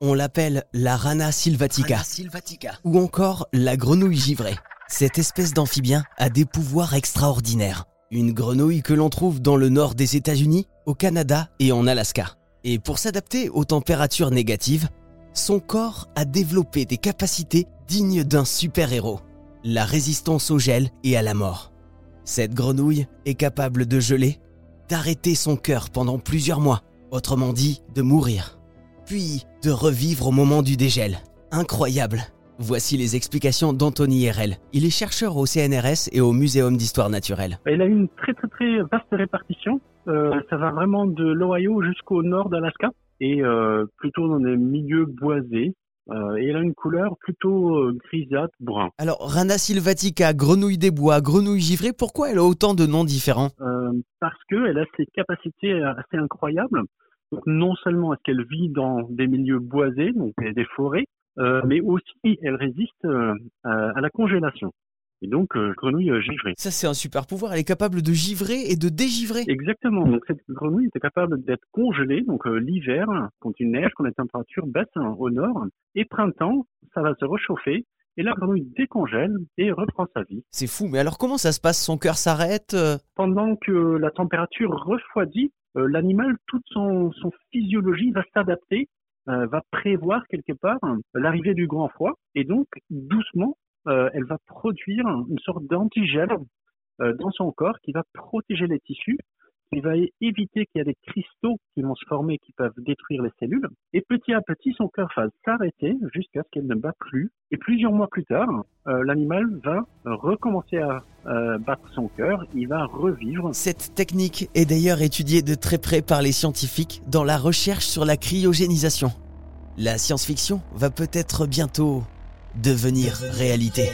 On l'appelle la Rana sylvatica, ou encore la grenouille givrée. Cette espèce d'amphibien a des pouvoirs extraordinaires. Une grenouille que l'on trouve dans le nord des États-Unis, au Canada et en Alaska. Et pour s'adapter aux températures négatives, son corps a développé des capacités dignes d'un super-héros. La résistance au gel et à la mort. Cette grenouille est capable de geler, d'arrêter son cœur pendant plusieurs mois, autrement dit de mourir, puis de revivre au moment du dégel. Incroyable Voici les explications d'Anthony Herel. Il est chercheur au CNRS et au Muséum d'histoire naturelle. Elle a une très très très vaste répartition. Euh, ça va vraiment de l'Ohio jusqu'au nord d'Alaska et euh, plutôt dans des milieux boisés. Euh, et elle a une couleur plutôt grisâtre, brun. Alors, Rana sylvatica, grenouille des bois, grenouille givrée, pourquoi elle a autant de noms différents? Parce qu'elle a ces capacités assez incroyables. Donc, non seulement est-ce qu'elle vit dans des milieux boisés, donc des forêts, euh, mais aussi elle résiste euh, à, la congélation. Et donc, euh, grenouille givrée. Ça, c'est un super pouvoir. Elle est capable de givrer et de dégivrer. Exactement. Donc cette grenouille était capable d'être congelée, donc l'hiver, quand il neige, quand les températures baissent hein, au nord, et printemps, ça va se réchauffer, et la grenouille décongèle et reprend sa vie. C'est fou. Mais alors, comment ça se passe? Son cœur s'arrête euh? Pendant que la température refroidit, l'animal, toute son, physiologie va s'adapter, euh, va prévoir quelque part hein, l'arrivée du grand froid, et donc doucement, euh, elle va produire une sorte d'antigel euh, dans son corps qui va protéger les tissus, qui va éviter qu'il y a des cristaux qui vont se former qui peuvent détruire les cellules. Et petit à petit, son cœur va s'arrêter jusqu'à ce qu'elle ne bat plus. Et plusieurs mois plus tard, euh, l'animal va recommencer à euh, battre son cœur, il va revivre. Cette technique est d'ailleurs étudiée de très près par les scientifiques dans la recherche sur la cryogénisation. La science-fiction va peut-être bientôt devenir réalité.